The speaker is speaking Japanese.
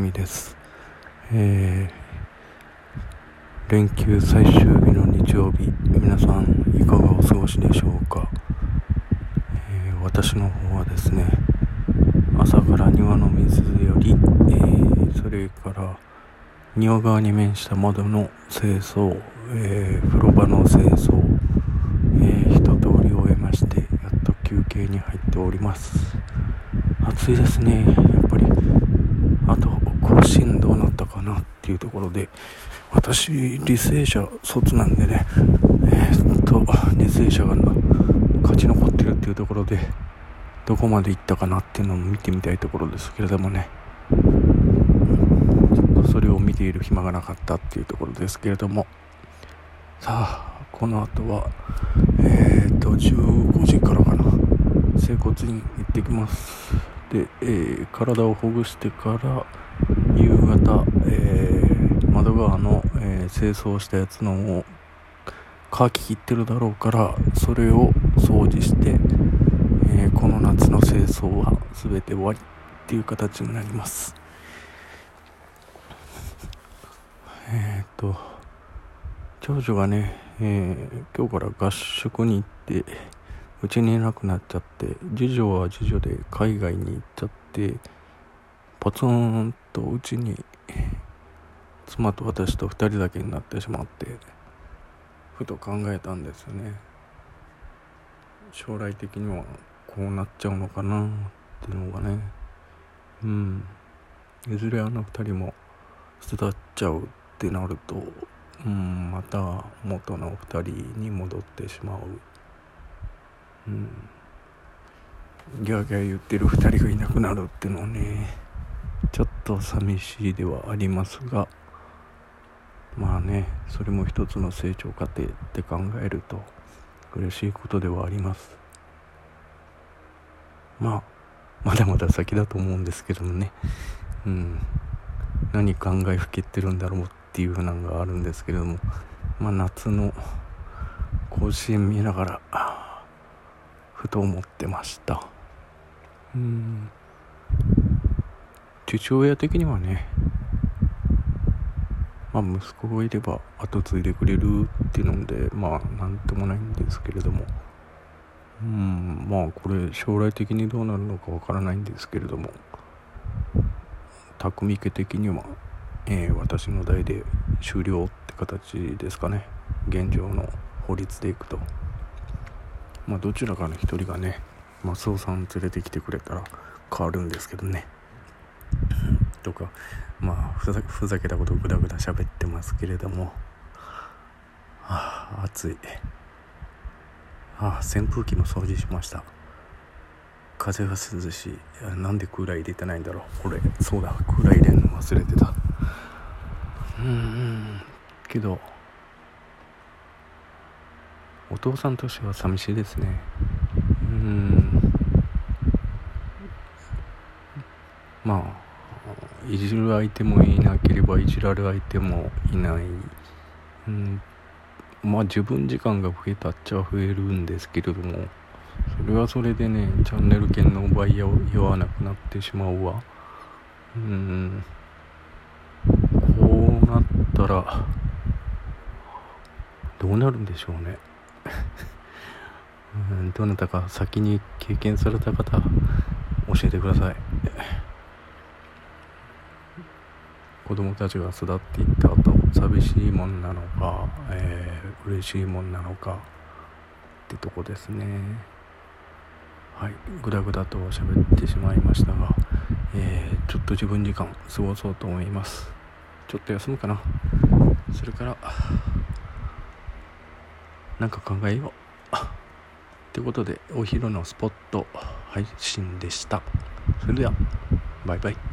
匠です、えー、連休最終日の日曜日皆さんいかがお過ごしでしょうか、えー、私の方はですね朝から庭の水より、えー、それから庭側に面した窓の清掃、え風呂場の清掃、え一通り終えましてやっと休憩に入っております。暑いですね。やっぱりあと甲子園どうなったかなっていうところで私履正社卒なんでねえー、っと履正社が勝ち残ってるっていうところでどこまで行ったかなっていうのも見てみたいところですけれどもね。ちょっとそれを見ている暇がなかったっていうところですけれども。さあこの後はえー、っと15時からかな。整骨院行ってきます。で、えー、体をほぐしてから夕方、えー、窓側の、えー、清掃したやつのを乾ききってるだろうからそれを掃除して、えこの夏の清掃は全て終わりっていう形になります。えっと長女がね、え今日から合宿に行ってうちにいなくなっちゃって次女は次女で海外に行っちゃってポツンとうちに妻と私と2人だけになってしまってふと考えたんですよね。将来的にはこうなっちゃうのかなっていうのがね。うん。いずれあの2人も巣立っちゃうってなるとうんまた元の2人に戻ってしまう。うん。ギャーギャー言ってる2人がいなくなるっていうのはね。ちょっと寂しいではありますがまあねそれも一つの成長過程って考えると嬉しいことではあります。まあまだまだ先だと思うんですけどもね。うん。何考えふけってるんだろうっていうふうなのがあるんですけれども。まあ夏の甲子園見ながらふと思ってました。うん。父親的にはねまあ息子がいれば後継いでくれるっていうのでまあ何ともないんですけれども。うんまあこれ将来的にどうなるのかわからないんですけれども。匠家的には、えー、私の代で終了って形ですかね。現状の法律でいくと。まあ、どちらかの一人がねマスオさん連れてきてくれたら変わるんですけどね。とかまあふざけたことをぐだぐだ喋ってますけれども。ああ暑い。ああ扇風機も掃除しました。風が涼しい。なんでクーラー入れてないんだろう。これそうだ。クーラー入れるの忘れてた。うん。けどお父さんとしては寂しいですね。うん。まあいじる相手もいなければいじられる相手もいない、うん、まあ自分時間が増えたっちゃ増えるんですけれどもそれはそれでねチャンネル権の奪い合わなくなってしまうわ。うん。こうなったらどうなるんでしょうね。うん。どなたか先に経験された方教えてください。子供たちが巣立っていった後寂しいもんなのか、えー、嬉しいもんなのかってとこですね。はいぐだぐだと喋ってしまいましたが、えー、ちょっと自分時間過ごそうと思います。ちょっと休むかな。それからなんか考えよう。ということでお昼のスポット配信でした。それではバイバイ。